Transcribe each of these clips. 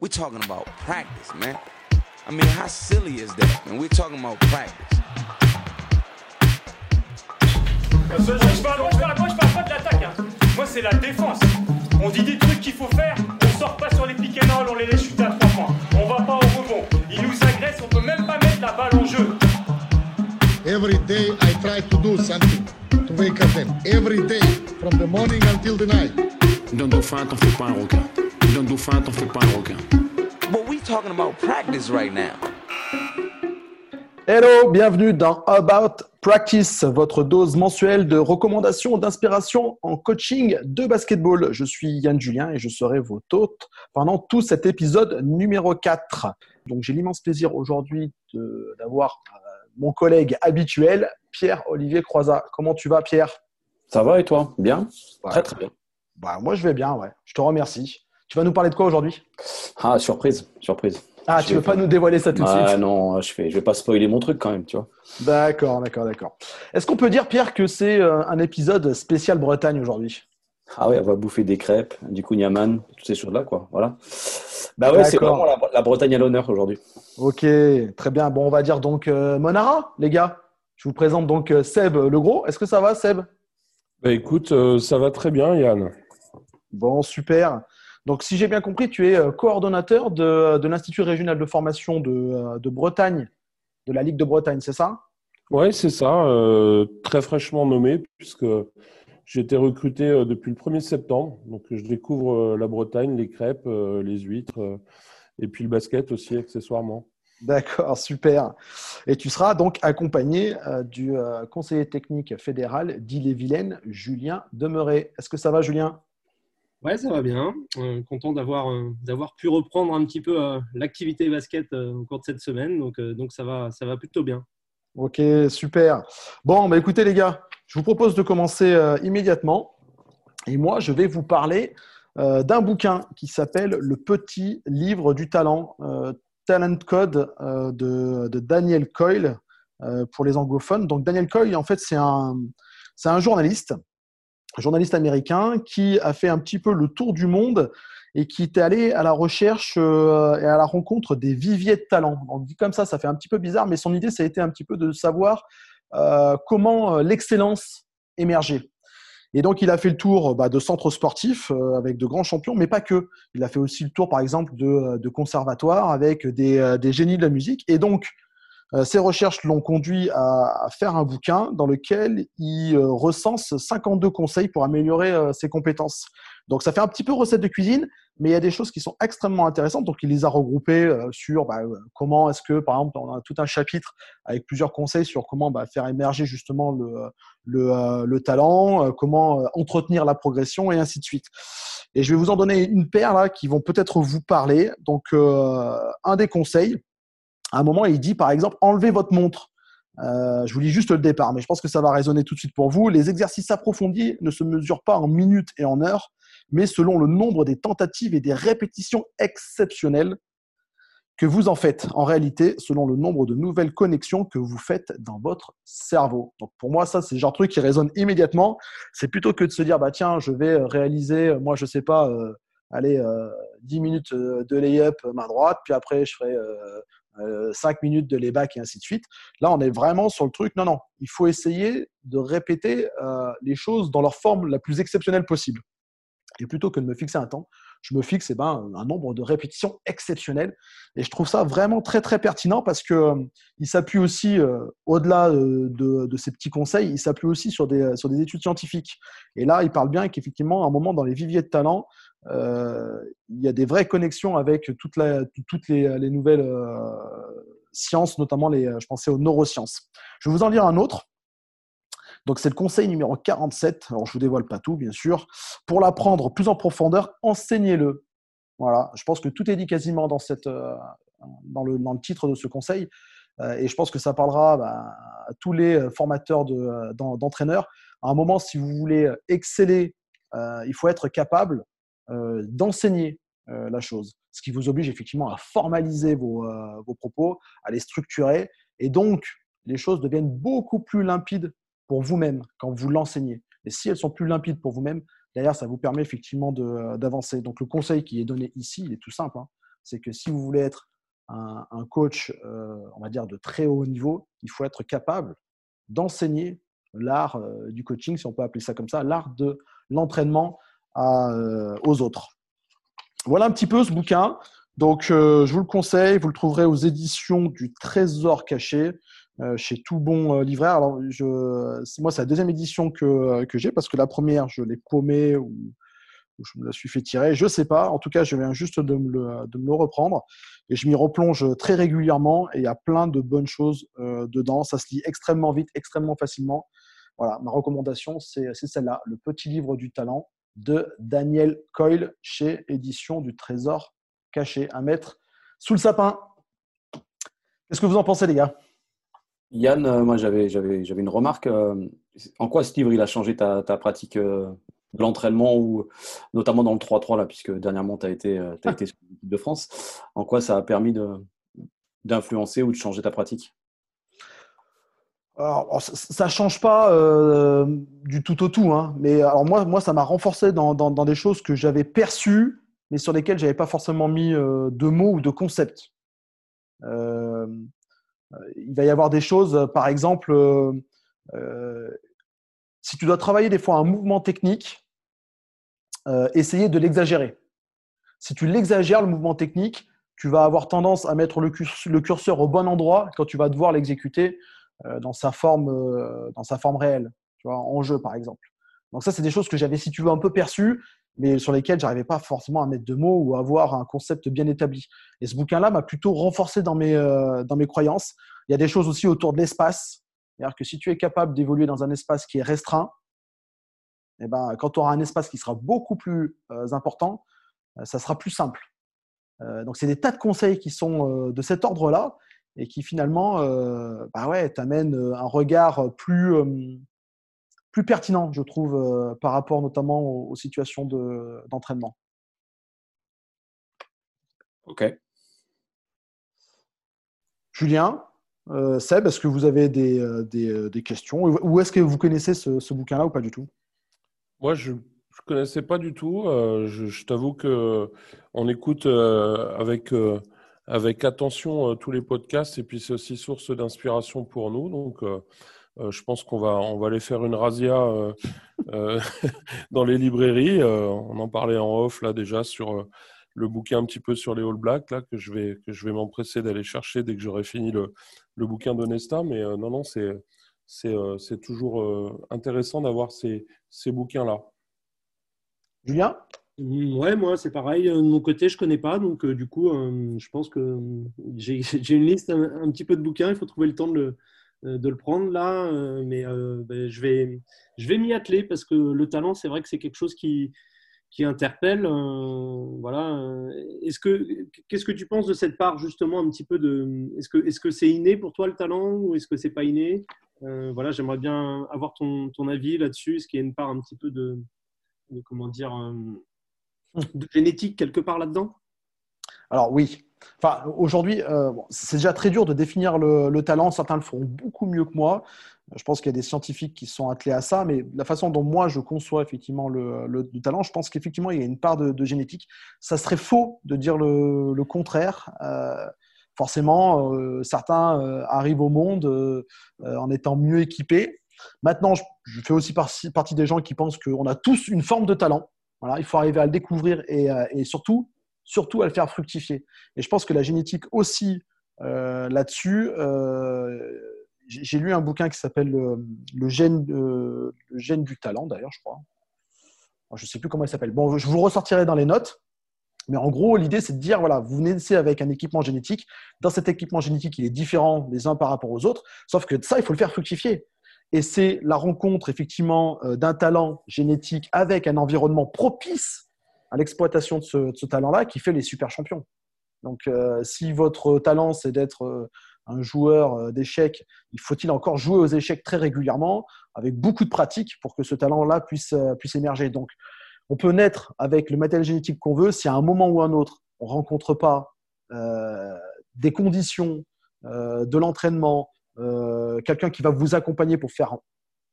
We're talking about practice, man. I mean, how silly is that, man? We're talking about practice. Je parle, moi, je parle, moi, je parle pas de l'attaque. hein. Moi, c'est la défense. On dit des trucs qu'il faut faire. On sort pas sur les and roll, on les laisse chuter à trois points. On va pas au rebond. Ils nous agressent, on peut même pas mettre la balle en jeu. Every day I try to do something to wake up them. Every day, from the morning until the night. Donne dauphin, t'en fais pas un requin. Donne dauphin, t'en fais pas un requin. But we talking about practice right now. Hello, bienvenue dans About Practice, votre dose mensuelle de recommandations, d'inspiration en coaching de basketball. Je suis Yann Julien et je serai votre hôte pendant tout cet épisode numéro 4. Donc j'ai l'immense plaisir aujourd'hui de- d'avoir euh, mon collègue habituel, Pierre-Olivier Croizat. Comment tu vas, Pierre? Ça va et toi? Bien? Ouais. Très très bien. bah, Moi, je vais bien, ouais. Je te remercie. Tu vas nous parler de quoi aujourd'hui? Ah, surprise, surprise. Ah, Je tu veux pas pas- nous dévoiler ça tout de Ah suite? non, je, fais, je vais pas spoiler mon truc quand même, tu vois. D'accord, d'accord, d'accord. Est-ce qu'on peut dire, Pierre, que c'est euh, un épisode spécial Bretagne aujourd'hui? Ah ouais, on va bouffer des crêpes, du kouign-amann, toutes ces choses-là, quoi. Voilà. Bah ouais, c'est vraiment la, la Bretagne à l'honneur aujourd'hui. Ok, très bien. Bon, on va dire donc euh, Monara, les gars. Je vous présente donc euh, Seb le gros. Est-ce que ça va, Seb? Bah écoute, euh, ça va très bien, Yann. Bon, super. Donc, si j'ai bien compris, tu es euh, coordonnateur de, de l'Institut régional de formation de, euh, de Bretagne, de la Ligue de Bretagne, c'est ça? Ouais, c'est ça, euh, très fraîchement nommé, puisque j'ai été recruté euh, depuis le 1er septembre. Donc, je découvre euh, la Bretagne, les crêpes, euh, les huîtres, euh, et puis le basket aussi, accessoirement. D'accord, super. Et tu seras donc accompagné euh, du euh, conseiller technique fédéral d'Ille-et-Vilaine, Julien Demeret. Est-ce que ça va, Julien? Ouais, ça va bien. Euh, content d'avoir euh, d'avoir pu reprendre un petit peu euh, l'activité basket au cours de cette semaine. Donc, donc ça, va, ça va plutôt bien. Ok, super. Bon, bah écoutez les gars, je vous propose de commencer immédiatement. Et moi, je vais vous parler d'un bouquin qui s'appelle Le Petit Livre du Talent, Talent Code de, de Daniel Coyle pour les anglophones. Donc Daniel Coyle, en fait, c'est un, c'est un journaliste, journaliste américain qui a fait un petit peu le tour du monde et qui est allé à la recherche euh, et à la rencontre des viviers de talent. On dit comme ça, ça fait un petit peu bizarre, mais son idée, ça a été un petit peu de savoir euh, comment euh, l'excellence émergeait. Et donc, il a fait le tour bah, de centres sportifs avec de grands champions, mais pas que. Il a fait aussi le tour, par exemple, de, conservatoires avec des, génies de la musique. Et donc, ces recherches l'ont conduit à, faire un bouquin dans lequel il euh, recense 52 conseils pour améliorer euh, ses compétences. Donc, ça fait un petit peu recette de cuisine, mais il y a des choses qui sont extrêmement intéressantes. Donc, il les a regroupées euh, sur bah, euh, comment est-ce que, par exemple, on a tout un chapitre avec plusieurs conseils sur comment bah, faire émerger justement le, le, euh, le talent, euh, comment euh, entretenir la progression et ainsi de suite. Et je vais vous en donner une paire là qui vont peut-être vous parler. Donc, euh, un des conseils, à un moment, il dit par exemple enlevez votre montre. Euh, je vous lis juste le départ, mais je pense que ça va résonner tout de suite pour vous. Les exercices approfondis ne se mesurent pas en minutes et en heures, mais selon le nombre des tentatives et des répétitions exceptionnelles que vous en faites. En réalité, selon le nombre de nouvelles connexions que vous faites dans votre cerveau. Donc pour moi, ça, c'est le genre de truc qui résonne immédiatement. C'est plutôt que de se dire, bah tiens, je vais réaliser, moi, je sais pas, euh, allez, euh, 10 minutes euh, de lay-up main droite, puis après, je ferai euh, 5 minutes de lay-back et ainsi de suite. Là, on est vraiment sur le truc, non, non, il faut essayer de répéter euh, les choses dans leur forme la plus exceptionnelle possible. Et plutôt que de me fixer un temps, je me fixe eh ben, un nombre de répétitions exceptionnelles. Et je trouve ça vraiment très, très pertinent parce que euh, il s'appuie aussi, au-delà de, de, ces petits conseils, il s'appuie aussi sur des, sur des études scientifiques. Et là, il parle bien qu'effectivement, à un moment, dans les viviers de talent, euh, il y a des vraies connexions avec toutes les, les nouvelles euh, sciences, notamment les, je pensais aux neurosciences. Je vais vous en lire un autre. Donc, c'est le conseil numéro 47. Alors, je vous dévoile pas tout, bien sûr. Pour l'apprendre plus en profondeur, enseignez-le. Voilà. Je pense que tout est dit quasiment dans, euh, le, titre de ce conseil. Euh, et je pense que ça parlera bah, à tous les formateurs d'entraîneurs. De, à un moment, si vous voulez exceller, euh, il faut être capable euh, d'enseigner euh, la chose. Ce qui vous oblige effectivement à formaliser vos, euh, vos propos, à les structurer. Et donc, les choses deviennent beaucoup plus limpides pour vous-même quand vous l'enseignez. Et si elles sont plus limpides pour vous-même, derrière, ça vous permet effectivement d'avancer. Donc, le conseil qui est donné ici, il est tout simple. hein. C'est que si vous voulez être un, coach, euh, on va dire, de très haut niveau, il faut être capable d'enseigner l'art euh, du coaching, si on peut appeler ça comme ça, l'art de l'entraînement euh, aux autres. Voilà un petit peu ce bouquin. Donc, euh, je vous le conseille. Vous le trouverez aux éditions du Trésor caché euh, chez Tout Bon euh. Alors, je, moi, c'est la deuxième édition que, que j'ai parce que la première, je l'ai paumée ou, je me la suis fait tirer. Je sais pas. En tout cas, je viens juste de me le, de me le reprendre et je m'y replonge très régulièrement et il y a plein de bonnes choses dedans. Ça se lit extrêmement vite, extrêmement facilement. Voilà, ma recommandation, c'est celle-là, Le Petit Livre du Talent de Daniel Coyle chez Édition du Trésor caché à mettre sous le sapin. Qu'est-ce que vous en pensez, les gars? Yann, euh, moi j'avais une remarque. euh, en quoi ce livre il a changé ta, pratique euh, de l'entraînement ou notamment dans le 3-3 là, puisque dernièrement tu as été t'as été sur l'équipe de France. En quoi ça a permis d'influencer ou de changer ta pratique? Alors, alors, ça ne change pas euh, du tout au tout, hein, mais alors moi, moi, ça m'a renforcé dans, dans- des choses que j'avais perçues, mais sur lesquelles je n'avais pas forcément mis euh, de mots ou de concepts. Euh, il va y avoir des choses, par exemple, si tu dois travailler des fois un mouvement technique, essayer de l'exagérer. Si tu l'exagères, le mouvement technique, tu vas avoir tendance à mettre le, curs- le curseur au bon endroit quand tu vas devoir l'exécuter dans, sa forme, euh, dans sa forme réelle, tu vois, en jeu par exemple. Donc ça, c'est des choses que j'avais, si tu veux, un peu perçues, mais sur lesquelles j'arrivais pas forcément à mettre de mots ou à avoir un concept bien établi. Et ce bouquin-là m'a plutôt renforcé dans mes, euh, dans mes croyances. Il y a des choses aussi autour de l'espace. C'est-à-dire que si tu es capable d'évoluer dans un espace qui est restreint, eh ben, quand tu auras un espace qui sera beaucoup plus euh, important, euh, ça sera plus simple. Euh, donc, c'est des tas de conseils qui sont euh, de cet ordre-là et qui finalement euh, bah ouais, t'amènent euh, un regard plus, euh, plus pertinent, je trouve, euh, par rapport notamment aux, aux situations de- d'entraînement. Ok. Julien, euh, Seb, est-ce que vous avez des, des, des questions? Ou est-ce que vous connaissez ce, ce bouquin-là ou pas du tout? Moi, je ne connaissais pas du tout. Je je t'avoue que on écoute avec, avec attention euh, tous les podcasts et puis c'est aussi source d'inspiration pour nous. Donc, euh, euh, je pense qu'on va, on va aller faire une razzia dans les librairies. On en parlait en off là déjà sur le bouquin un petit peu sur les All Blacks là, que je vais, que je vais m'empresser d'aller chercher dès que j'aurai fini le, le bouquin d'Onesta. Mais non, non, c'est, c'est, toujours intéressant d'avoir ces, ces bouquins-là. Julien? Mm, Ouais, moi c'est pareil. Euh, De mon côté, je connais pas, donc euh, du coup, euh, je pense que j'ai une liste un, petit peu de bouquins. Il faut trouver le temps de le, de le prendre là, mais ben, je vais, je vais m'y atteler parce que le talent, c'est vrai que c'est quelque chose qui, qui interpelle. voilà. Est-ce que, qu'est-ce que tu penses de cette part justement un petit peu de, est-ce que, est-ce c'est inné pour toi le talent ou est-ce que c'est pas inné? Voilà, j'aimerais bien avoir ton, ton avis là-dessus. Est-ce qu'il y a une part un petit peu de, de comment dire, de génétique quelque part là-dedans? Alors oui. Enfin, aujourd'hui, euh, c'est déjà très dur de définir le, le talent. Certains le feront beaucoup mieux que moi. Je pense qu'il y a des scientifiques qui sont attelés à ça, mais la façon dont moi je conçois effectivement le, le- le talent, je pense qu'effectivement il y a une part de, génétique. Ça serait faux de dire le, contraire. Euh, forcément, euh, certains arrivent au monde en étant mieux équipés. Maintenant, je, fais aussi par- partie des gens qui pensent qu'on a tous une forme de talent. Il faut arriver à le découvrir et, euh, et surtout, surtout à le faire fructifier. Et je pense que la génétique aussi euh, là-dessus. euh, j'ai lu un bouquin qui s'appelle le, gène, du talent, d'ailleurs, je crois. Je ne sais plus comment il s'appelle. Bon, je vous ressortirai dans les notes. Mais en gros, l'idée, c'est de dire, voilà, vous naissez avec un équipement génétique. Dans cet équipement génétique, il est différent les uns par rapport aux autres. Sauf que ça, il faut le faire fructifier. Et c'est la rencontre, effectivement, euh, d'un talent génétique avec un environnement propice à l'exploitation de ce, talent-là qui fait les super champions. Donc, euh, si votre talent, c'est d'être euh, un joueur d'échecs, il faut-il encore jouer aux échecs très régulièrement, avec beaucoup de pratique pour que ce talent-là puisse, puisse émerger? Donc, on peut naître avec le matériel génétique qu'on veut. Si à un moment ou un autre, on ne rencontre pas des conditions de l'entraînement, euh, quelqu'un qui va vous accompagner pour faire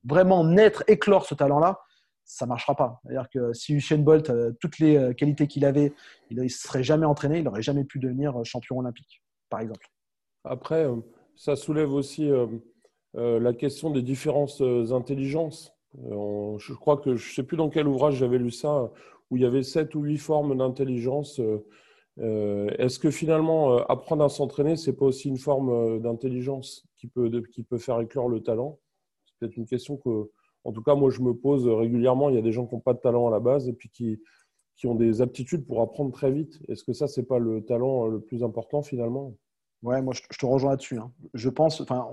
vraiment naître, éclore ce talent-là, ça ne marchera pas. C'est-à-dire que si Usain Bolt, euh, toutes les euh, qualités qu'il avait, il ne serait jamais entraîné, il n'aurait jamais pu devenir champion olympique, par exemple. Après, ça soulève aussi la question des différentes intelligences. je crois que je ne sais plus dans quel ouvrage j'avais lu ça, où il y avait sept ou huit formes d'intelligence. Est-ce que finalement, apprendre à s'entraîner, c'est pas aussi une forme d'intelligence? Qui peut, qui peut faire éclore le talent C'est peut-être une question que en tout cas, moi, je me pose régulièrement. Il y a des gens qui n'ont pas de talent à la base et puis qui, qui ont des aptitudes pour apprendre très vite. Est-ce que ça, c'est pas le talent le plus important finalement? Ouais, moi, je te rejoins là-dessus. Hein. Je pense, enfin,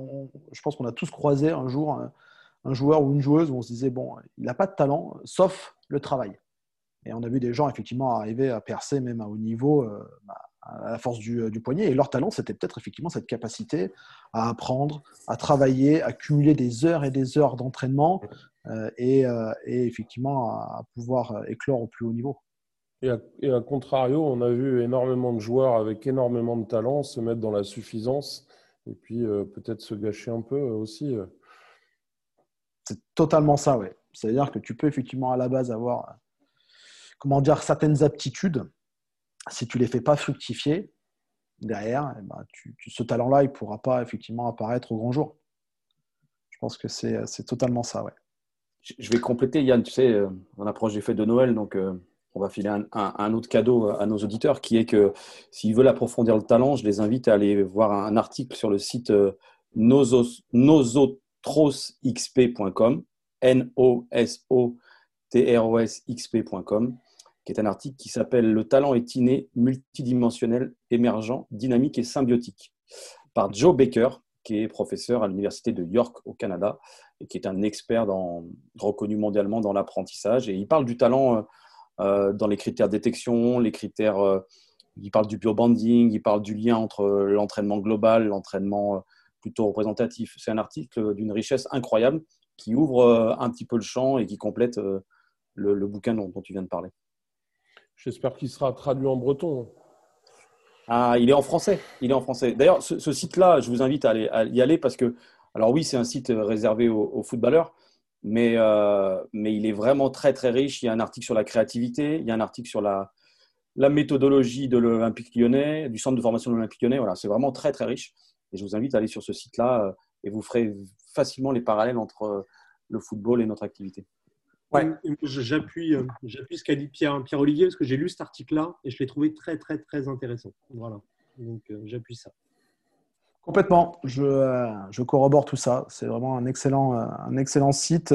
je pense qu'on a tous croisé un jour un, joueur ou une joueuse où on se disait bon, il n'a pas de talent, sauf le travail. Et on a vu des gens effectivement arriver à percer même à haut niveau euh, bah, à la force du, du, poignet. Et leur talent, c'était peut-être effectivement cette capacité à apprendre, à travailler, à cumuler des heures et des heures d'entraînement euh, et, euh, et, effectivement à pouvoir éclore au plus haut niveau. Et à, et à, contrario, on a vu énormément de joueurs avec énormément de talent se mettre dans la suffisance et puis euh, peut-être se gâcher un peu aussi. C'est totalement ça, oui. C'est-à-dire que tu peux effectivement à la base avoir, comment dire, certaines aptitudes si tu ne les fais pas fructifier, derrière, eh ben, ce talent-là, il ne pourra pas effectivement apparaître au grand jour. Je pense que c'est totalement ça, ouais. Je vais compléter, Yann, tu sais, euh, on approche des fêtes de Noël, donc euh, on va filer un, autre cadeau à nos auditeurs, qui est que s'ils veulent approfondir le talent, je les invite à aller voir un article sur le site euh, nosotrosxp.com, N-O-S-O-T-R-O-S-X-P.com qui est un article qui s'appelle Le talent est inné, multidimensionnel, émergent, dynamique et symbiotique, par Joe Baker, qui est professeur à l'Université de York au Canada et qui est un expert reconnu mondialement dans l'apprentissage. Et il parle du talent euh, euh, dans les critères de détection, les critères, euh, il parle du biobanding, il parle du lien entre l'entraînement global, l'entraînement plutôt représentatif. C'est un article d'une richesse incroyable qui ouvre un petit peu le champ et qui complète le, bouquin dont tu viens de parler. J'espère qu'il sera traduit en breton. Ah, il est en français. Il est en français. D'ailleurs, ce, site-là, je vous invite à, aller, y aller parce que, alors oui, c'est un site réservé aux, footballeurs, mais, euh, mais il est vraiment très très riche. Il y a un article sur la créativité, il y a un article sur la, la méthodologie de l'Olympique lyonnais, du centre de formation de l'Olympique lyonnais. Voilà, c'est vraiment très très riche. Et je vous invite à aller sur ce site-là euh, et vous ferez facilement les parallèles entre le football et notre activité. J'appuie, euh, j'appuie ce qu'a dit Pierre, Pierre Olivier parce que j'ai lu cet article-là et je l'ai trouvé très, très, très intéressant. Voilà. Donc, euh, j'appuie ça. Complètement. Je, euh, je, corrobore tout ça. C'est vraiment un excellent, un excellent site.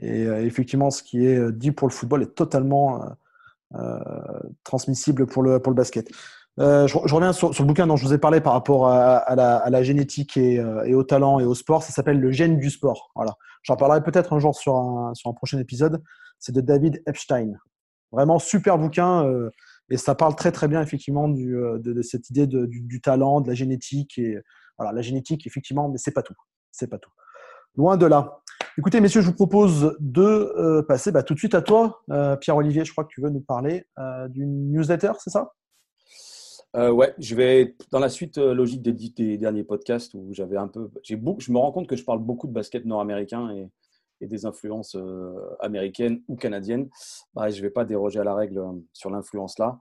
et effectivement, ce qui est dit pour le football est totalement transmissible pour le, pour le basket. Je, reviens sur, le bouquin dont je vous ai parlé par rapport à, la, génétique et, et, au talent et au sport. Ça s'appelle Le gène du sport. Voilà. J'en parlerai peut-être un jour sur un, sur prochain épisode. C'est de David Epstein. Vraiment super bouquin. Euh, et ça parle très très bien effectivement euh, de, cette idée du, talent, de la génétique. Et voilà, la génétique, effectivement, mais c'est pas tout. C'est pas tout. Loin de là. Écoutez, messieurs, je vous propose de euh, passer bah, tout de suite à toi, Pierre-Olivier. Je crois que tu veux nous parler d'une newsletter, c'est ça? Euh, ouais, je vais dans la suite euh, logique des, derniers podcasts où j'avais un peu. J'ai je me rends compte que je parle beaucoup de basket nord-américain et, des influences euh, américaines ou canadiennes. Bah, je ne vais pas déroger à la règle sur l'influence là.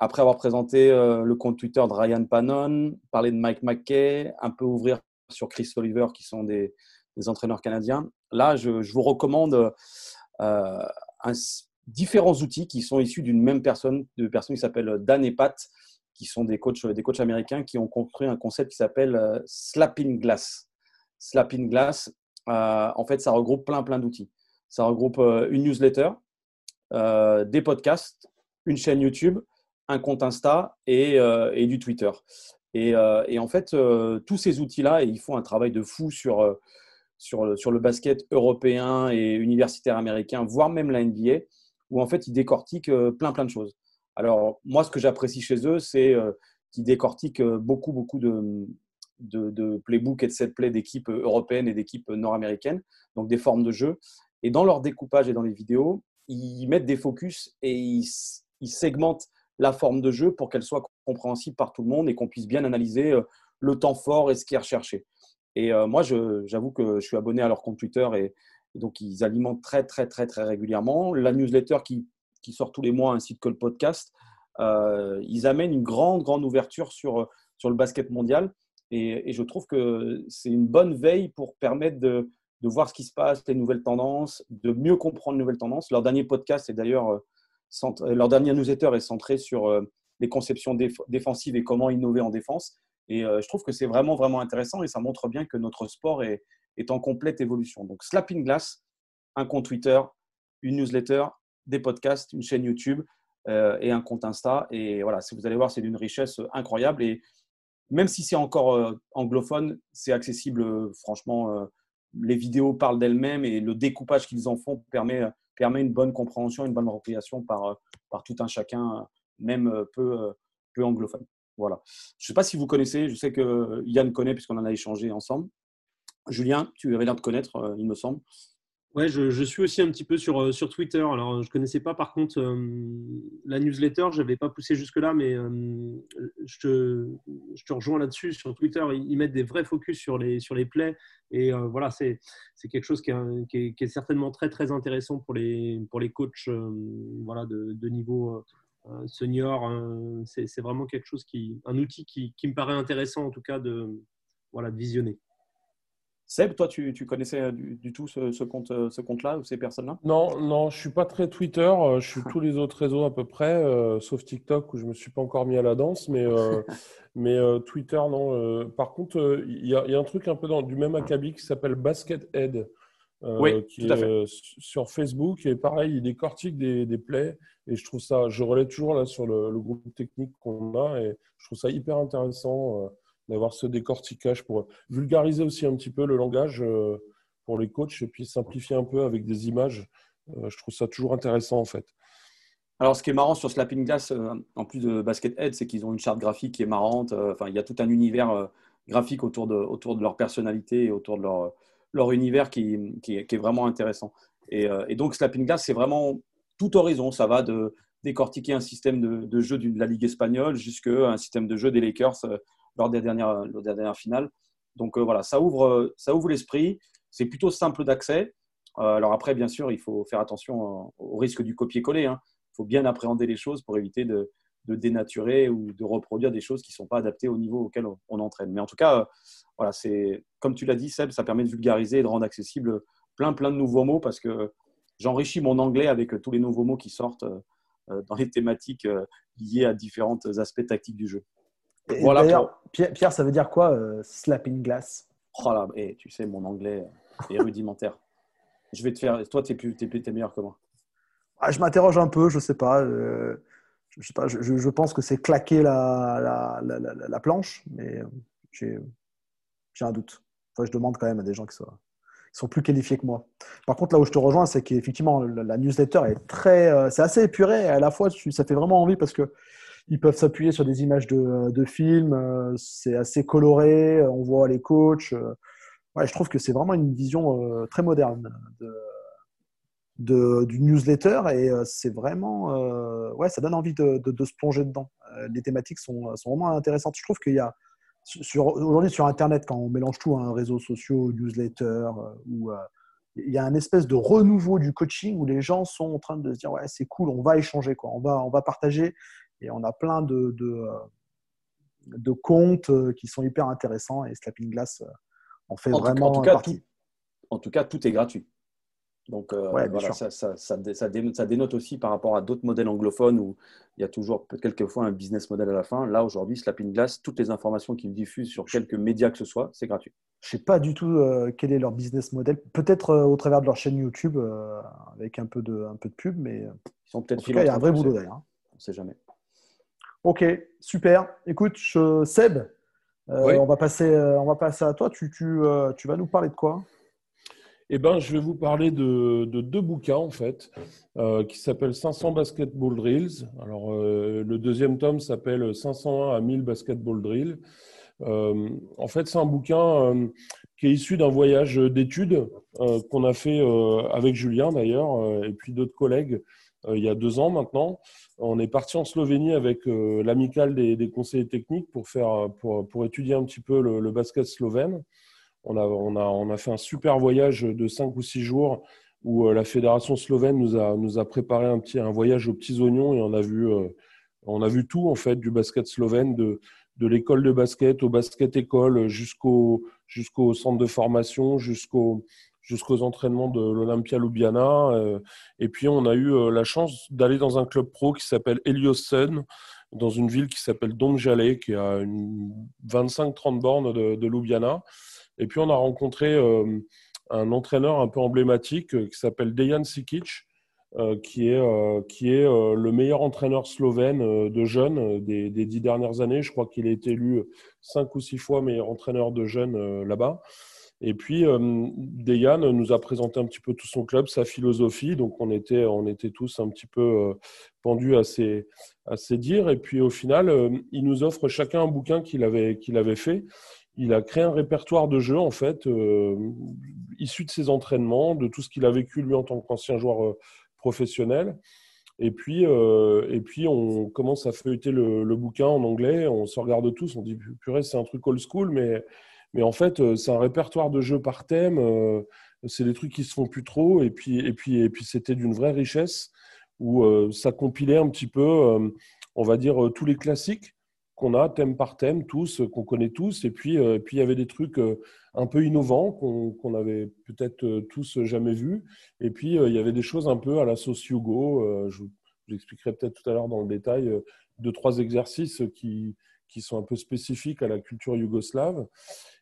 après avoir présenté le compte Twitter de Ryan Pannon, parler de Mike McKay, un peu ouvrir sur Chris Oliver qui sont des, des entraîneurs canadiens, là, je, je vous recommande un différents outils qui sont issus d'une même personne, de personnes qui s'appellent Dan et Pat, qui sont des coachs, des coachs américains qui ont construit un concept qui s'appelle euh, Slapping Glass. Slapping Glass, euh, en fait, ça regroupe plein, plein d'outils. Ça regroupe euh, une newsletter, des podcasts, une chaîne YouTube, un compte Insta et, et du Twitter. Et, et, en fait, tous ces outils-là, ils font un travail de fou sur, sur, sur le basket européen et universitaire américain, voire même la NBA où en fait ils décortiquent euh, plein plein de choses. Alors moi, ce que j'apprécie chez eux, c'est euh, qu'ils décortiquent euh, beaucoup beaucoup de, de, de playbook et de set play d'équipes européennes et d'équipes nord-américaines, donc des formes de jeu. Et dans leur découpage et dans les vidéos, ils mettent des focus et ils segmentent la forme de jeu pour qu'elle soit compréhensible par tout le monde et qu'on puisse bien analyser le temps fort et ce qui est recherché. Et moi, j'avoue que je suis abonné à leur compte Twitter et, donc, ils alimentent très, très, très, très régulièrement. La newsletter qui, sort tous les mois, ainsi que le podcast, euh, ils amènent une grande, grande ouverture sur, sur le basket mondial. Et, je trouve que c'est une bonne veille pour permettre de, de, voir ce qui se passe, les nouvelles tendances, de mieux comprendre les nouvelles tendances. Leur dernier podcast est d'ailleurs, euh, leur dernier newsletter est centré sur euh, les conceptions défensives et comment innover en défense. Et je trouve que c'est vraiment, vraiment intéressant et ça montre bien que notre sport est, est en complète évolution. Donc, Slapping Glass, un compte Twitter, une newsletter, des podcasts, une chaîne YouTube euh, et un compte Insta. Et voilà, si vous allez voir, c'est d'une richesse incroyable. Et même si c'est encore euh, anglophone, c'est accessible, euh, franchement. les vidéos parlent d'elles-mêmes et le découpage qu'ils en font permet, permet une bonne compréhension, une bonne appropriation par, par tout un chacun, même peu, peu anglophone. Voilà. Je ne sais pas si vous connaissez, je sais que Yann connaît puisqu'on en a échangé ensemble. Julien, tu avais l'air de connaître, euh, il me semble. Ouais, je, suis aussi un petit peu sur, euh, Twitter. Alors, je ne connaissais pas par contre euh, la newsletter, je n'avais pas poussé jusque-là, mais je, te, rejoins là-dessus. Sur Twitter, ils, mettent des vrais focus sur les, sur les plays. Et voilà, c'est quelque chose qui est, certainement très, très intéressant pour les, pour coachs voilà, de, niveau senior. c'est vraiment quelque chose qui, un outil qui, qui, me paraît intéressant en tout cas de, voilà, de visionner. Seb, toi, tu, connaissais euh, du, tout ce, compte, euh, ce compte-là ou ces personnes-là? Non, non, je suis pas très Twitter. Euh, je suis tous les autres réseaux à peu près, sauf TikTok où je me suis pas encore mis à la danse. Mais, mais Twitter, non. par contre, il y, a un truc un peu dans, du même acabit qui s'appelle Basket Head. oui, qui tout à fait. sur Facebook et pareil, il décortique des, des plays et je trouve ça, je relais toujours là sur le, le groupe technique qu'on a et je trouve ça hyper intéressant d'avoir ce décortiquage pour vulgariser aussi un petit peu le langage euh, pour les coachs et puis simplifier un peu avec des images. Euh, je trouve ça toujours intéressant en fait. Alors, ce qui est marrant sur Slapping Glass, euh, en plus de Basket Head, c'est qu'ils ont une charte graphique qui est marrante. Enfin, il y a tout un univers graphique autour de, autour de leur personnalité et autour de leur, leur univers qui, qui, est, vraiment intéressant. Et, donc, Slapping Glass, c'est vraiment tout horizon. Ça va de décortiquer un système de, de jeu de la Ligue espagnole jusqu'à un système de jeu des Lakers lors des dernières, lors des dernières finales. Donc euh, voilà, ça ouvre, ça ouvre l'esprit. C'est plutôt simple d'accès. Euh, alors après, bien sûr, il faut faire attention au risque du copier-coller. Hein. Il faut bien appréhender les choses pour éviter de, dénaturer ou de reproduire des choses qui ne sont pas adaptées au niveau auquel on, entraîne. Mais en tout cas, euh, voilà, c'est comme tu l'as dit, Seb, ça permet de vulgariser et de rendre accessible plein, plein de nouveaux mots parce que j'enrichis mon anglais avec tous les nouveaux mots qui sortent dans les thématiques liées à différents aspects tactiques du jeu. D'ailleurs, Pierre, ça veut dire quoi, euh, slapping glass? Oh là, et tu sais, mon anglais est rudimentaire. je vais te faire. Toi, tu es, es, meilleur que moi. Ah, je m'interroge un peu, je sais pas. Euh, je, sais pas je, pense que c'est claquer la, la, la, planche, mais j'ai un doute. Enfin, je demande quand même à des gens qui sont, qui sont plus qualifiés que moi. Par contre, là où je te rejoins, c'est qu'effectivement, la, newsletter est très. Euh, c'est assez épuré et à la fois, ça fait vraiment envie parce que ils peuvent s'appuyer sur des images de, films, euh, c'est assez coloré, on voit les coachs. Euh. Ouais, je trouve que c'est vraiment une vision euh, très moderne de, du newsletter et c'est vraiment, ouais, ça donne envie de, se plonger dedans. les thématiques sont, sont, vraiment intéressantes. Je trouve qu'il y a sur, aujourd'hui sur Internet, quand on mélange tout, hein, réseaux sociaux, newsletter, ou il y a un espèce de renouveau du coaching où les gens sont en train de se dire ouais c'est cool, on va échanger quoi, on va on va partager et on a plein de, de, euh, de comptes euh, qui sont hyper intéressants et Slapping Glass euh, en fait vraiment en tout cas, partie. Tout, en tout cas, tout est gratuit. Donc voilà, ça, ça, ça, dénote, aussi par rapport à d'autres modèles anglophones où il y a toujours quelquefois un business model à la fin. Là, aujourd'hui, Slapping Glass, toutes les informations qu'ils diffusent sur quelques médias que ce soit, c'est gratuit. Je ne sais pas du tout quel est leur business model. Peut-être au travers de leur chaîne YouTube avec un peu, de, un peu de pub, mais Ils sont peut-être il y a un vrai boulot derrière. Hein. On ne sait jamais. Ok, super. Écoute, Seb, euh, on, va passer, euh, on va passer à toi. Tu, tu, euh, tu vas nous parler de quoi? Eh ben, je vais vous parler de, deux bouquins en fait, qui s'appellent 500 Basketball Drills. Alors, le deuxième tome s'appelle 501 à 1000 Basketball Drills. en fait, c'est un bouquin qui est issu d'un voyage d'études qu'on a fait avec Julien d'ailleurs, et puis d'autres collègues il y a deux ans maintenant. On est parti en Slovénie avec euh, l'amicale des, conseillers techniques pour, faire, pour, étudier un petit peu le, basket slovène. On a, on, a, on a fait un super voyage de 5 ou 6 jours où la fédération slovène nous a, nous a préparé un, petit, un voyage aux petits oignons et on a vu, on a vu tout en fait du basket slovène, de, de l'école de basket au basket école jusqu'au jusqu'au centre de formation, jusqu'au jusqu'aux entraînements de l'Olympia Ljubljana. Euh, et puis, on a eu euh, la chance d'aller dans un club pro qui s'appelle Sun, dans une ville qui s'appelle Dongjale, qui a 25-30 bornes de, de, Ljubljana. Et puis, on a rencontré euh, un entraîneur un peu emblématique qui s'appelle Dejan Sikic, qui est, qui est le meilleur entraîneur slovène de jeunes des, des, dix dernières années. Je crois qu'il a été élu cinq ou six fois meilleur entraîneur de jeunes là-bas. Et puis, euh, Dejan nous a présenté un petit peu tout son club, sa philosophie. Donc, on était, on était tous un petit peu euh, pendus à ses, à ses dires. Et puis, au final, euh, il nous offre chacun un bouquin qu'il avait, qu'il avait fait. Il a créé un répertoire de jeux, en fait, euh, issu de ses entraînements, de tout ce qu'il a vécu, lui, en tant qu'ancien joueur professionnel. Et puis, et puis, on commence à feuilleter le, le, bouquin en anglais. On se regarde tous. On dit, purée, c'est un truc old school, mais mais en fait, euh, c'est un répertoire de jeux par thème. Euh, c'est des trucs qui se font plus trop. Et puis, et puis, et puis c'était d'une vraie richesse où euh, ça compilait un petit peu, on va dire, tous les classiques qu'on a, thème par thème, tous, qu'on connaît tous. Et puis, puis, il y avait des trucs un peu innovants qu'on n'avait avait peut-être tous jamais vus. Et puis, il y avait des choses un peu à la sauce Hugo. je vous expliquerai peut-être tout à l'heure dans le détail deux, trois exercices qui, qui sont un peu spécifiques à la culture yougoslave.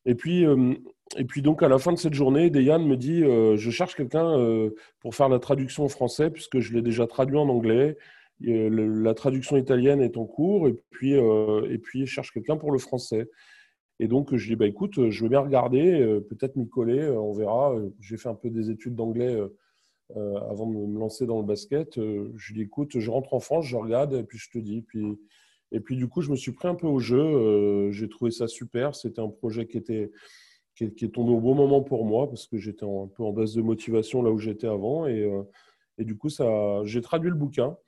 Et puis, euh, et puis donc à la fin de cette journée, Dejan me dit euh, je cherche quelqu'un euh, pour faire la traduction en français puisque je l'ai déjà traduit en anglais. la traduction italienne est en cours et puis et puis je cherche quelqu'un pour le français. Et donc je dis bah écoute, je veux bien regarder, peut-être m'y coller, on verra. J'ai fait un peu des études d'anglais. avant de me lancer dans le basket, je dis écoute, je rentre en France, je regarde et puis je te dis. Puis et puis du coup, je me suis pris un peu au jeu. Euh, j'ai trouvé ça super. C'était un projet qui était qui est, tombé au bon moment pour moi parce que j'étais un peu en baisse de motivation là où j'étais avant. Et, euh, et, du coup, ça, j'ai traduit le bouquin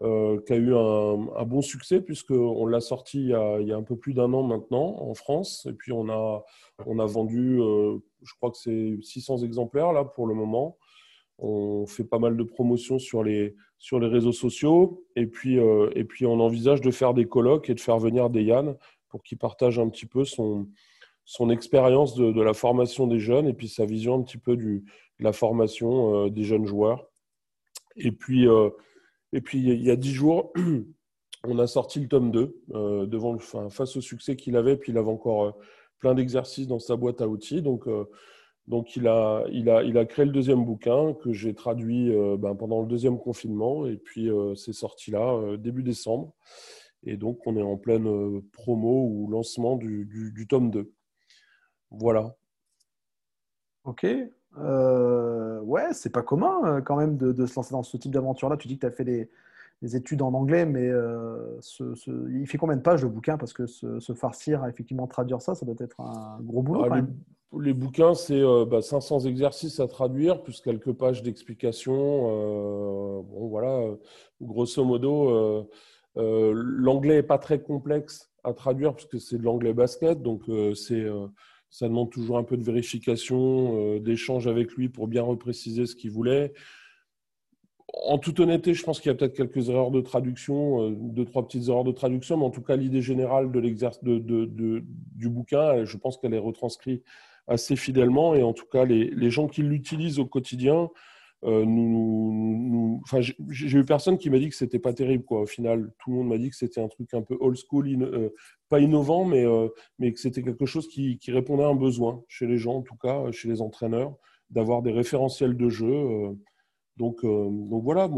euh, qui a eu un, bon succès puisqu'on l'a sorti il y, a, il y, a, un peu plus d'un an maintenant en France. Et puis on a, on a vendu, je crois que c'est 600 exemplaires là pour le moment. On fait pas mal de promotions sur les, sur les réseaux sociaux. Et puis, euh, et puis, on envisage de faire des colloques et de faire venir des Yann pour qu'il partage un petit peu son, son expérience de, la formation des jeunes et puis sa vision un petit peu du, de la formation euh, des jeunes joueurs. Et puis, euh, et puis, il y a dix jours, on a sorti le tome 2 devant le, face au succès qu'il avait. Puis, il avait encore plein d'exercices dans sa boîte à outils. Donc, donc, il a, il, a, il a créé le deuxième bouquin que j'ai traduit euh, ben, pendant le deuxième confinement. Et puis, euh, c'est sorti là, euh, début décembre. Et donc, on est en pleine promo ou lancement du, du, tome 2. Voilà. Ok. ouais, c'est pas commun quand même de, de, se lancer dans ce type d'aventure-là. Tu dis que tu as fait des, des, études en anglais, mais ce, il fait combien de pages le bouquin? Parce que se, farcir, effectivement, traduire ça, ça doit être un gros boulot. Ah, quand même les bouquins, c'est 500 euh, bah, exercices à traduire, plus quelques pages d'explications. Euh, bon, voilà, grosso modo, euh, l'anglais n'est pas très complexe à traduire, puisque c'est de l'anglais basket, donc c'est ça demande toujours un peu de vérification, d'échange avec lui pour bien repréciser ce qu'il voulait en toute honnêteté, je pense qu'il y a peut-être quelques erreurs de traduction, euh, deux, trois petites erreurs de traduction, mais en tout cas, l'idée générale du bouquin, je pense qu'elle est retranscrite assez fidèlement. Et en tout cas, les, gens qui l'utilisent au quotidien, euh, nous, enfin, j'ai eu personne qui m'a dit que c'était pas terrible. Quoi. Au final, tout le monde m'a dit que c'était un truc un peu old school, euh, pas innovant, mais, mais que c'était quelque chose qui, répondait à un besoin chez les gens, en tout cas, chez les entraîneurs, d'avoir des référentiels de jeu. Donc, euh, donc voilà,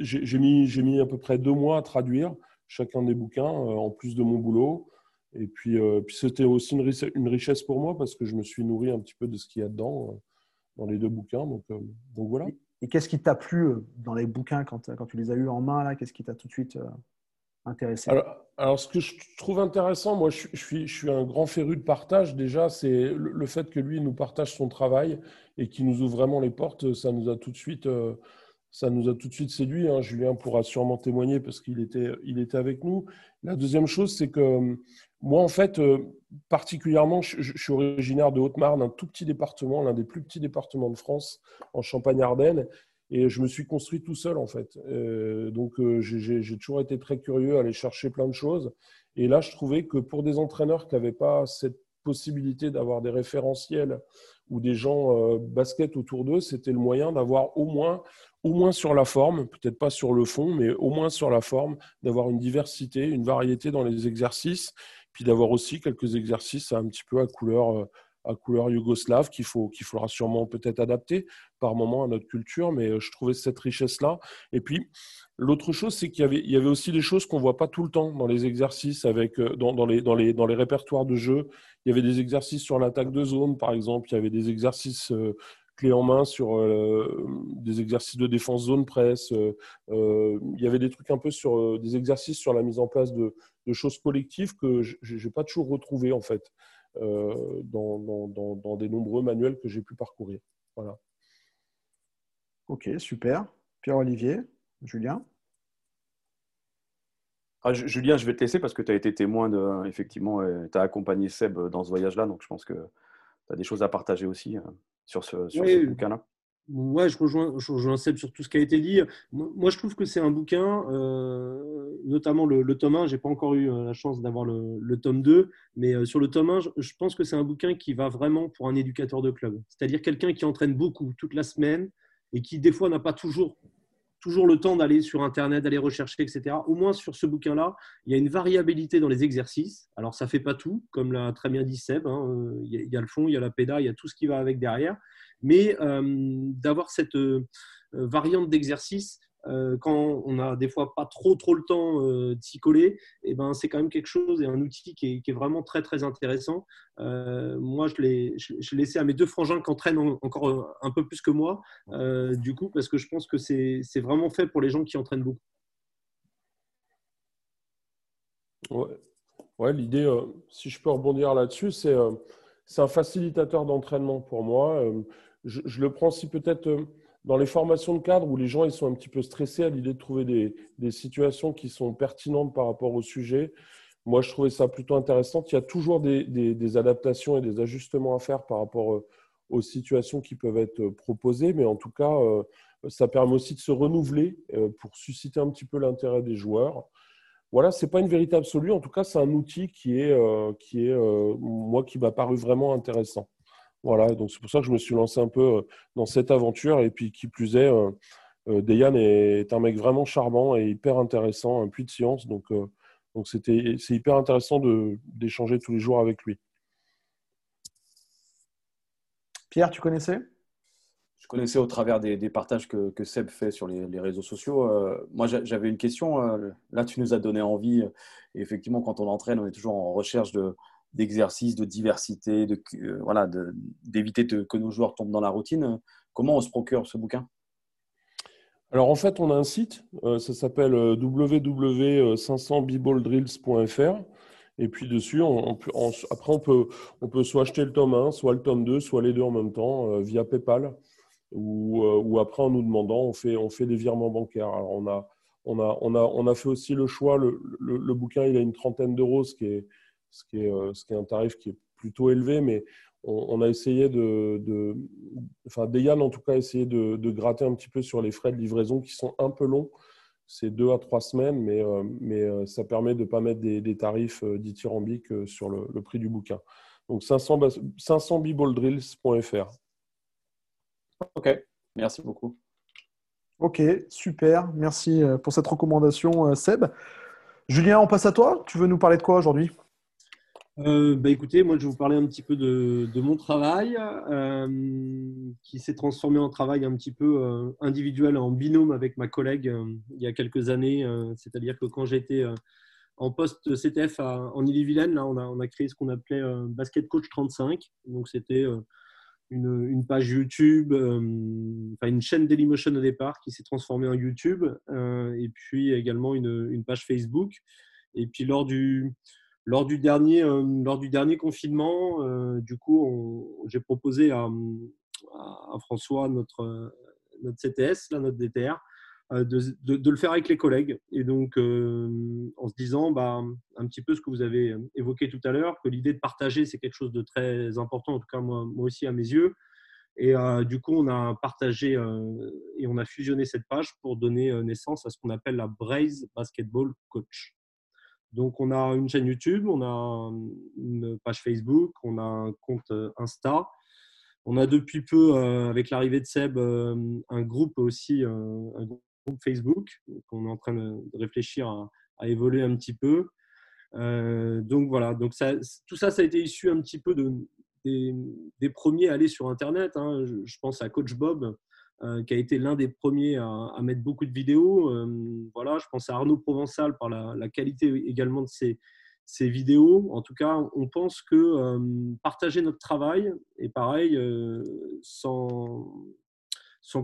j'ai mis, mis à peu près deux mois à traduire chacun des bouquins, euh, en plus de mon boulot. Et puis, euh, puis c'était aussi une, richesse pour moi parce que je me suis nourri un petit peu de ce qu'il y a dedans, dans les deux bouquins. Donc, donc voilà. Et qu'est-ce qui t'a plu dans les bouquins quand, quand tu les as eus en main là? Qu'est-ce qui t'a tout de suite intéressé? Alors, ce que je trouve intéressant, moi, je, suis, je suis un grand féru de partage. Déjà, c'est le, fait que lui nous partage son travail et qui nous ouvre vraiment les portes. Ça nous a tout de suite, euh, ça nous a tout de suite séduit. Hein. Julien pourra sûrement témoigner parce qu'il était, il était avec nous. La deuxième chose, c'est que moi, en fait, particulièrement, je, suis originaire de Haute-Marne, un tout petit département, l'un des plus petits départements de France, en Champagne-Ardenne. Et je me suis construit tout seul, en fait. donc, j'ai toujours été très curieux, à aller chercher plein de choses. Et là, je trouvais que pour des entraîneurs qui n'avaient pas cette possibilité d'avoir des référentiels ou des gens euh, basket autour d'eux, c'était le moyen d'avoir au moins, au moins sur la forme, peut-être pas sur le fond, mais au moins sur la forme, d'avoir une diversité, une variété dans les exercices, puis d'avoir aussi quelques exercices un petit peu à couleur, euh, à couleur yougoslave qu'il faut, qu'il faudra sûrement peut-être adapter par moment à notre culture, mais euh, je trouvais cette richesse-là. Et puis, l'autre chose, c'est qu'il y avait, il y avait aussi des choses qu'on voit pas tout le temps dans les exercices, avec, euh, dans, dans, les, dans, les, dans les répertoires de jeu. Il y avait des exercices sur l'attaque de zone, par exemple. Il y avait des exercices euh, clés en main sur des exercices de défense zone presse. il y avait des trucs un peu sur des exercices sur la mise en place de, de choses collectives que je n'ai pas toujours retrouvé, en fait. Euh, dans, dans, dans, des nombreux manuels que j'ai pu parcourir. Voilà. Ok, super. Pierre-Olivier, Julien? Ah, Julien, je vais te laisser parce que tu as été témoin de. Effectivement, tu as accompagné Seb dans ce voyage-là, donc je pense que tu as des choses à partager aussi euh, sur ce, sur ce bouquin-là. Ouais, je rejoins, je Seb sur tout ce qui a été dit. Moi, je trouve que c'est un bouquin, euh, notamment le, tome 1. Je n'ai pas encore eu euh, la chance d'avoir le, tome 2, mais euh, sur le tome 1, je, pense que c'est un bouquin qui va vraiment pour un éducateur de club. C'est-à-dire quelqu'un qui entraîne beaucoup toute la semaine et qui, des fois, n'a pas toujours, toujours le temps d'aller sur Internet, d'aller rechercher, etc. Au moins, sur ce bouquin-là, il y a une variabilité dans les exercices. Alors, ça ne fait pas tout, comme l'a très bien dit Seb. Hein. Il, y a, le fond, il y a la pédale, il y a tout ce qui va avec derrière mais euh, d'avoir cette euh, variante d'exercice quand on a des fois pas trop trop le temps de s'y coller, et eh ben c'est quand même quelque chose et un outil qui est, vraiment très très intéressant. moi, je l'ai laissé à mes deux frangins qui entraînent encore un peu plus que moi, du coup, parce que je pense que c'est vraiment fait pour les gens qui entraînent beaucoup. Ouais, ouais l'idée, si je peux rebondir là-dessus, c'est un facilitateur d'entraînement pour moi je, le prends aussi peut-être euh, dans les formations de cadre où les gens ils sont un petit peu stressés à l'idée de trouver des, situations qui sont pertinentes par rapport au sujet. Moi, je trouvais ça plutôt intéressant. Il y a toujours des, adaptations et des ajustements à faire par rapport euh, aux situations qui peuvent être euh, proposées, mais en tout cas, ça permet aussi de se renouveler pour susciter un petit peu l'intérêt des joueurs. Voilà, c'est pas une vérité absolue. En tout cas, c'est un outil qui est, qui est moi, qui m'a paru vraiment intéressant. Voilà, donc c'est pour ça que je me suis lancé un peu euh, dans cette aventure. Et puis, qui plus est, euh, euh, Dayan est un mec vraiment charmant et hyper intéressant, un puits de science. Donc, donc c'était, c'est hyper intéressant d'échanger tous les jours avec lui. Pierre, tu connaissais? Je connaissais au travers des, partages que, que, Seb fait sur les, réseaux sociaux. moi, j'avais une question. là, tu nous as donné envie. effectivement, quand on entraîne, on est toujours en recherche de, d'exercice, de diversité, de, euh, voilà, d'éviter que nos joueurs tombent dans la routine. Comment on se procure ce bouquin? Alors en fait, on a un site, euh, ça s'appelle euh, www.500bbaldrills.fr. Et puis dessus, on, après, on peut, on peut soit acheter le tome 1, soit le tome 2, soit les deux en même temps via PayPal. Ou, après, en nous demandant, on fait, on fait des virements bancaires. Alors on a, on, a, on, a, on a fait aussi le choix. Le, le, le bouquin, il a une trentaine d'euros, ce qui est, ce qui est, euh, ce qui est un tarif qui est plutôt élevé, mais on, a essayé de, de, enfin, Deyan en tout cas, a essayé de, de, gratter un petit peu sur les frais de livraison qui sont un peu longs. C'est deux à trois semaines, mais, euh, mais euh, ça permet de ne pas mettre des, tarifs dithyrambiques sur le, le, prix du bouquin. Donc 500, 500 Ok, merci beaucoup. Ok, super. Merci pour cette recommandation, Seb. Julien, on passe à toi. Tu veux nous parler de quoi aujourd'hui? Euh, bah, écoutez, moi je vais vous parler un petit peu de, mon travail euh, qui s'est transformé en travail un petit peu euh, individuel en binôme avec ma collègue il y a quelques années. C'est-à-dire que quand j'étais en poste CTF en Ille-et-Vilaine, là on a, créé ce qu'on appelait Basket Coach 35. Donc c'était une, une, page YouTube, enfin une chaîne Dailymotion au départ qui s'est transformée en YouTube et puis également une, une page Facebook. Et puis lors du lors du dernier, euh, lors du dernier confinement, euh, du coup, j'ai proposé à, François, notre, notre CTS, là, notre DTR, euh, de, de, le faire avec les collègues. Et donc, en se disant bah, un petit peu ce que vous avez évoqué tout à l'heure, que l'idée de partager, c'est quelque chose de très important, en tout cas moi, aussi à mes yeux. Et du coup, on a partagé et on a fusionné cette page pour donner naissance à ce qu'on appelle la Braze Basketball Coach. Donc, on a une chaîne YouTube, on a une page Facebook, on a un compte Insta. On a depuis peu, euh, avec l'arrivée de Seb, euh, un groupe aussi, euh, un groupe Facebook, qu'on est en train de réfléchir à, évoluer un petit peu. donc voilà, donc tout ça, ça a été issu un petit peu de, des, premiers à aller sur Internet. Hein. Je, pense à Coach Bob, euh, qui a été l'un des premiers à, mettre beaucoup de vidéos. Euh, voilà, je pense à Arnaud Provençal par la, qualité également de ses, vidéos. En tout cas, on pense que euh, partager notre travail, et pareil, sans,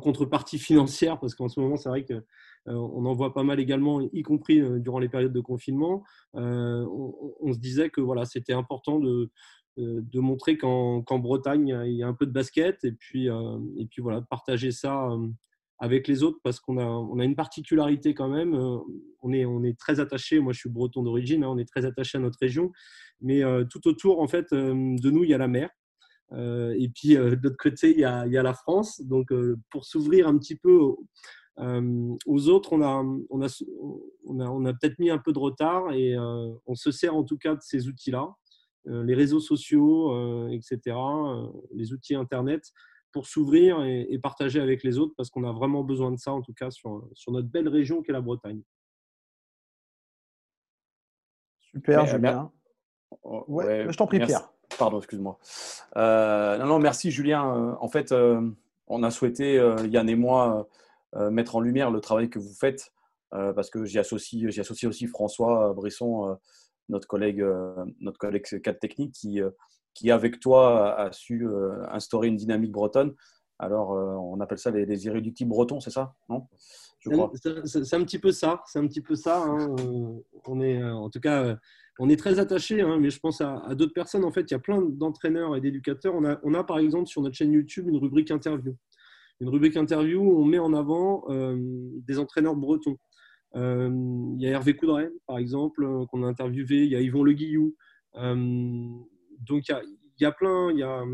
contrepartie financière, parce qu'en ce moment, c'est vrai qu'on euh, en voit pas mal également, y compris durant les périodes de confinement, on, on, se disait que voilà, c'était important de, de montrer qu'en qu Bretagne, il y a un peu de basket, et puis, et puis voilà, partager ça avec les autres parce qu'on a, on a une particularité quand même. Euh, on est, on est très attaché, moi je suis breton d'origine, hein, on est très attaché à notre région, mais euh, tout autour en fait euh, de nous il y a la mer. et puis de l'autre côté il y, a, il y, a, la France. Donc pour s'ouvrir un petit peu aux autres, on a, on a, on a, on a peut-être mis un peu de retard et on se sert en tout cas de ces outils-là, les réseaux sociaux, etc., les outils Internet pour s'ouvrir et, et, partager avec les autres parce qu'on a vraiment besoin de ça, en tout cas, sur, sur notre belle région qu'est la Bretagne. Super, Mais, Julien. Oh, ouais, ouais, je t'en prie, merci. Pierre. Pardon, excuse-moi. Euh, non, non, merci, Julien. Euh, en fait, euh, on a souhaité, euh, Yann et moi, euh, mettre en lumière le travail que vous faites parce que j'y associe, j'y associe aussi François Brisson, notre collègue, notre collègue cadre technique qui qui, avec toi, a su euh, instaurer une dynamique bretonne. Alors, euh, on appelle ça les, les irréductibles bretons, c'est ça Non? C'est un petit peu ça. C'est un petit peu ça. Hein. On est, en tout cas, on est très attaché, hein, mais je pense à, à d'autres personnes. En fait, il y a plein d'entraîneurs et d'éducateurs. On a, on a, par exemple, sur notre chaîne YouTube, une rubrique interview. Une rubrique interview où on met en avant euh, des entraîneurs bretons. Euh, il y a Hervé Coudray, par exemple, qu'on a interviewé. Il y a Yvon Le Guillou. Euh, donc, il y a, plein, il y a,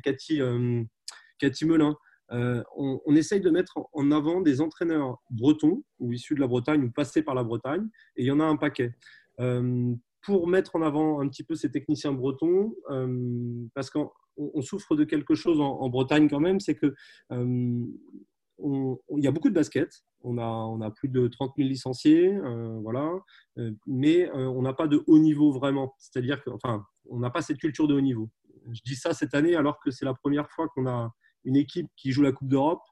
Cathy, euh, Cathy Melin. Euh, on, essaye de mettre en avant des entraîneurs bretons ou issus de la Bretagne ou passés par la Bretagne, et il y en a un paquet. Euh, pour mettre en avant un petit peu ces techniciens bretons, euh, parce qu'on on souffre de quelque chose en, Bretagne quand même, c'est que euh, il y a beaucoup de basket. On a, plus de 30 000 licenciés, euh, voilà, euh, mais on n'a pas de haut niveau vraiment. C'est-à-dire que, enfin, n'a pas cette culture de haut niveau. Je dis ça cette année alors que c'est la première fois qu'on a une équipe qui joue la Coupe d'Europe,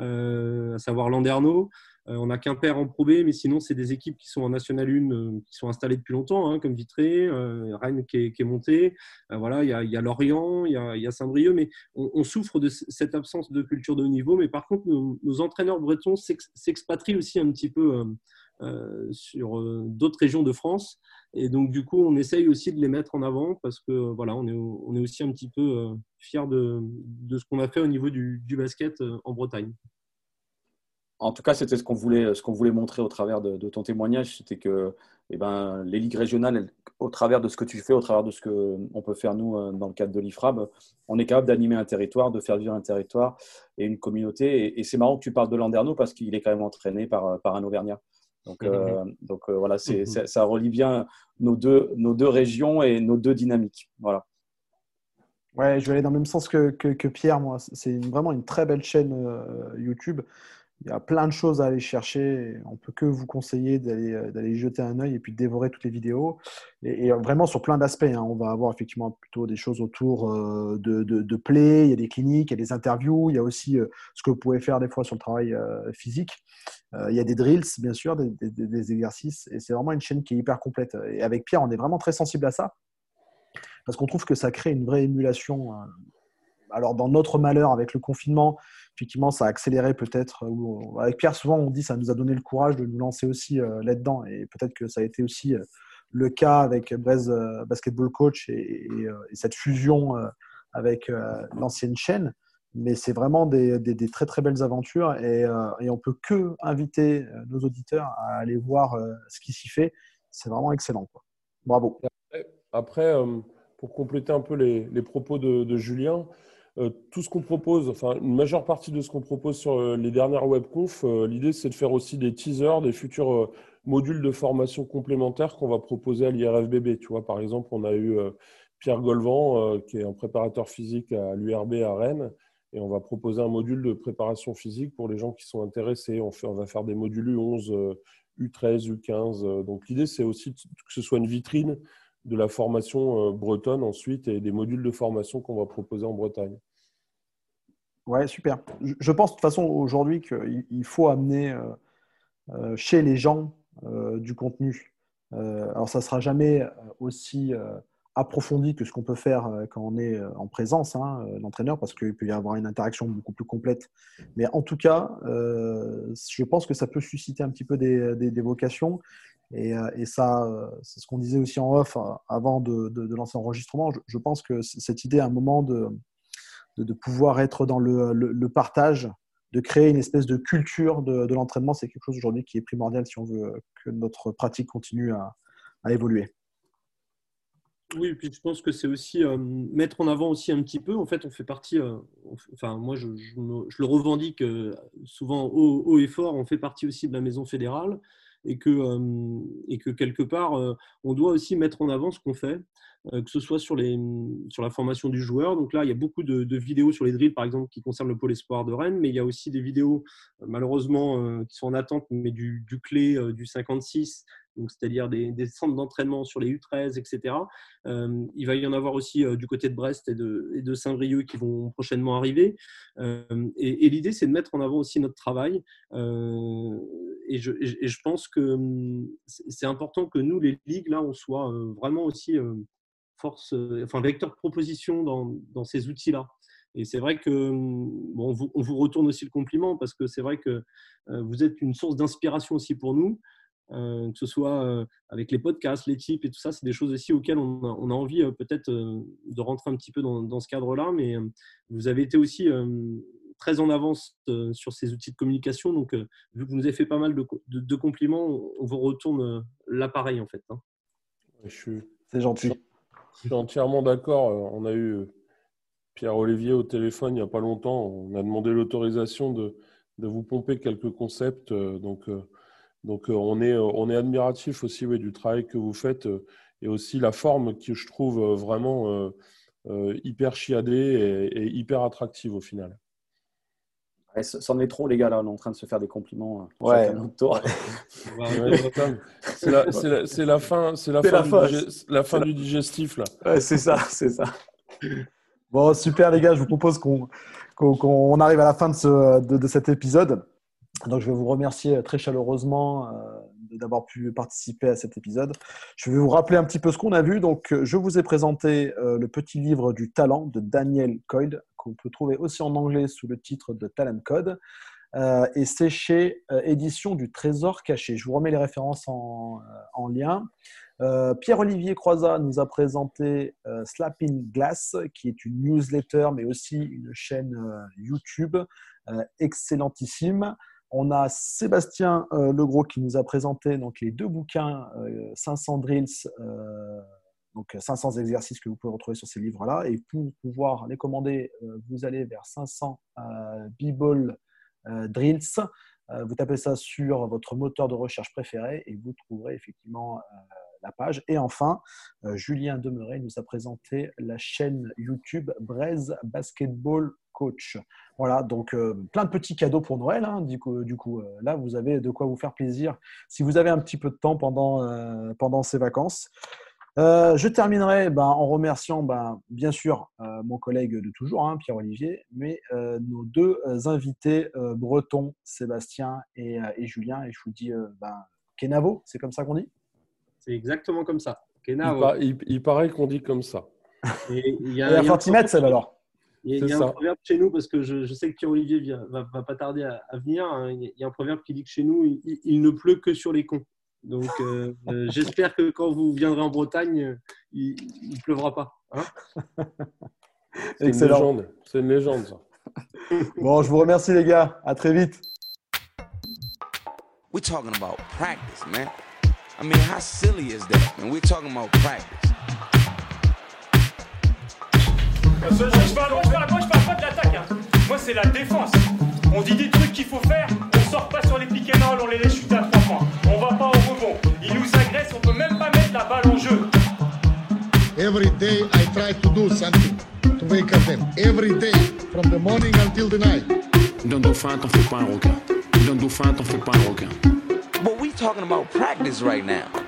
euh, à savoir Landerneau. Euh, on a Quimper en Pro B, mais sinon, c'est des équipes qui sont en National 1, euh, qui sont installées depuis longtemps, hein, comme Vitré, euh, Rennes qui est, qui montée. voilà, il y, a, y a Lorient, il y a, Saint-Brieuc, mais on, souffre de cette absence de culture de haut niveau. Mais par contre, nos, entraîneurs bretons s'expatrient aussi un petit peu sur d'autres régions de France. Et donc, du coup, on essaye aussi de les mettre en avant parce que voilà, on est, aussi un petit peu euh, fiers de, ce qu'on a fait au niveau du, basket en Bretagne. En tout cas, c'était ce qu'on voulait, ce qu'on voulait montrer au travers de, de ton témoignage, c'était que eh ben, les ligues régionales, au travers de ce que tu fais, au travers de ce qu'on peut faire nous euh, dans le cadre de l'IFRAB, on est capable d'animer un territoire, de faire vivre un territoire et une communauté. Et, et c'est marrant que tu parles de Landerneau parce qu'il est quand même entraîné par, par un Auvergnat. Donc, euh, donc euh, voilà, c'est, Mhm. ça relie bien nos deux, nos deux régions et nos deux dynamiques. Voilà. Ouais, je vais aller dans le même sens que, que, que Pierre, moi. C'est une, vraiment une très belle chaîne euh, YouTube. Il y a plein de choses à aller chercher. On peut que vous conseiller d'aller euh, jeter un œil et puis de dévorer toutes les vidéos. Et, et vraiment sur plein d'aspects. Hein. On va avoir effectivement plutôt des choses autour euh, de, de, play. Il y a des cliniques, il y a des interviews. Il y a aussi euh, ce que vous pouvez faire des fois sur le travail euh, physique. Euh, il y a des drills, bien sûr, des, exercices. Et c'est vraiment une chaîne qui est hyper complète. Et avec Pierre, on est vraiment très sensible à ça parce qu'on trouve que ça crée une vraie émulation. euh, Alors, dans notre malheur avec le confinement, effectivement, ça a accéléré peut-être. Avec Pierre, souvent, on dit ça nous a donné le courage de nous lancer aussi euh, là-dedans. Et peut-être que ça a été aussi euh, le cas avec Brez Basketball Coach et, et, et cette fusion avec l'ancienne chaîne. mais c'est vraiment des, très très belles aventures et, euh, et on peut que inviter euh, nos auditeurs à aller voir euh, ce qui s'y fait. C'est vraiment excellent. Bravo. Après, euh, pour compléter un peu les, propos de, Julien, euh, tout ce qu'on propose, enfin une majeure partie de ce qu'on propose sur euh, les dernières webconf, euh, l'idée c'est de faire aussi des teasers, des futurs euh, modules de formation complémentaires qu'on va proposer à l'IRFBB. Tu vois, par exemple, on a eu euh, Pierre Golvan, euh, qui est un préparateur physique à l'URB à Rennes, et on va proposer un module de préparation physique pour les gens qui sont intéressés. On, on va faire des modules U11, euh, U13, U15. euh, donc l'idée c'est aussi que ce soit une vitrine de la formation euh, bretonne ensuite et des modules de formation qu'on va proposer en Bretagne. Ouais, super. Je, pense de toute façon aujourd'hui qu'il il faut amener euh, euh, chez les gens du contenu. Alors ça sera jamais aussi approfondi que ce qu'on peut faire quand on est en présence, hein, l'entraîneur, parce qu'il peut y avoir une interaction beaucoup plus complète. Mais en tout cas, je pense que ça peut susciter un petit peu des vocations. Et, euh, et ça, euh, c'est ce qu'on disait aussi en off euh, avant de, lancer l'enregistrement. Je, pense que cette idée, à un moment de, de, pouvoir être dans le, le- partage, de créer une espèce de culture de, l'entraînement, c'est quelque chose aujourd'hui qui est primordial si on veut que notre pratique continue à, à évoluer. Oui, puis je pense que c'est aussi mettre en avant aussi un petit peu. En fait, on fait partie. enfin, moi, je, je le revendique souvent haut et fort. On fait partie aussi de la maison fédérale et que, euh, et que quelque part, euh, on doit aussi mettre en avant ce qu'on fait, que ce soit sur, les, sur la formation du joueur. Donc là, il y a beaucoup de, vidéos sur les drills, par exemple, qui concernent le pôle espoir de Rennes, mais il y a aussi des vidéos, euh, malheureusement, euh, qui sont en attente, mais du, du clé euh, du 56, donc c'est-à-dire des, centres d'entraînement sur les U13, etc. Euh, il va y en avoir aussi euh, du côté de Brest et de, de Saint-Brieuc qui vont prochainement arriver. Euh, et l'idée, c'est de mettre en avant aussi notre travail. Euh, et, je, et je pense que hum, c'est important que nous, les ligues, là, on soit euh, vraiment aussi euh, force, euh, enfin, vecteur de proposition dans, dans ces outils-là. Et c'est vrai que hum, bon, on, vous, retourne aussi le compliment parce que c'est vrai que euh, vous êtes une source d'inspiration aussi pour nous. Euh, que ce soit avec les podcasts, les tips et tout ça, c'est des choses aussi auxquelles on a, envie peut-être de rentrer un petit peu dans, dans ce cadre-là. Mais vous avez été aussi très en avance sur ces outils de communication. Donc, vu que vous nous avez fait pas mal de, de- compliments, on- vous retourne l'appareil en fait. hein. C'est gentil. Je suis entièrement d'accord. Euh, On a eu euh, Pierre-Olivier au téléphone il n'y a pas longtemps. On a demandé l'autorisation de, vous pomper quelques concepts. euh, Donc, on, est, admiratif aussi du travail que vous faites et aussi la forme qui, je trouve, vraiment hyper chiadée et hyper attractive au final. Ouais, C'en est trop, les gars, là. On est en train de se faire des compliments. euh, Ouais. c'est la, fin, c'est la fin, la du, la fin digestif là. Ouais, c'est ça, c'est ça. Bon, super les gars, je vous propose qu'on qu'on- qu'on arrive à la fin de, ce, de, de cet épisode. Donc, je vais vous remercier très chaleureusement euh, d'avoir pu participer à cet épisode. Je vais vous rappeler un petit peu ce qu'on a vu. Donc, euh, je vous ai présenté euh, le petit livre du talent de Daniel Coyle, qu'on peut trouver aussi en anglais sous le titre de Talent Code. Euh, et c'est chez euh, Édition du Trésor Caché. Je vous remets les références en, en lien. Pierre-Olivier Croizat nous a présenté Slapping Glass, qui est une newsletter, mais aussi une chaîne YouTube excellentissime. On a Sébastien euh, Legros qui nous a présenté donc, les deux bouquins, euh, 500 drills, euh, donc 500 exercices que vous pouvez retrouver sur ces livres-là. Et pour pouvoir les commander, euh, vous allez vers 500 euh, B-Ball euh, Drills. Euh, vous tapez ça sur votre moteur de recherche préféré et vous trouverez effectivement euh, page. Et enfin, euh, Julien Demeret nous a présenté la chaîne YouTube Braise Basketball Coach. Voilà, donc euh, plein de petits cadeaux pour Noël. hein. du coup, euh, là, vous avez de quoi vous faire plaisir si vous avez un petit peu de temps pendant, pendant ces vacances. Je terminerai ben, en remerciant ben, bien sûr mon collègue de toujours, hein, Pierre-Olivier, mais nos deux invités bretons, Sébastien et, Julien. Et je vous dis ben, Kenavo, c'est comme ça qu'on dit? C'est exactement comme ça. Il, Kena, par- il- il paraît qu'on dit comme ça. Et il y a, la il y a un Fantimètre, celle alors Il y a, il y a C'est un proverbe chez nous, parce que je, je sais que Pierre-Olivier vient- va, va pas tarder à, à venir. hein. Il y a un proverbe qui dit que chez nous, il, il ne pleut que sur les cons. Donc, euh, euh, j'espère que quand vous viendrez en Bretagne, il ne pleuvra pas. hein. C'est une légende. C'est une légende ça. Bon, je vous remercie les gars. À très vite. We're talking about practice, man. I mean, how silly is that, man? We're talking about practice. Moi, je parle, moi, je parle- moi, je parle pas de l'attaque. hein. Moi, c'est la défense. On dit des trucs qu'il faut faire, on sort pas sur les and roll, on les laisse shooter à 3 points. On va pas au rebond. Ils nous agressent, on peut même pas mettre la balle en jeu. Every day I try to do something to wake up them. Every day, from the morning until the night. D'un dauphin, t'en fais pas un requin. D'un dauphin, t'en fais pas un requin. But we talking about practice right now.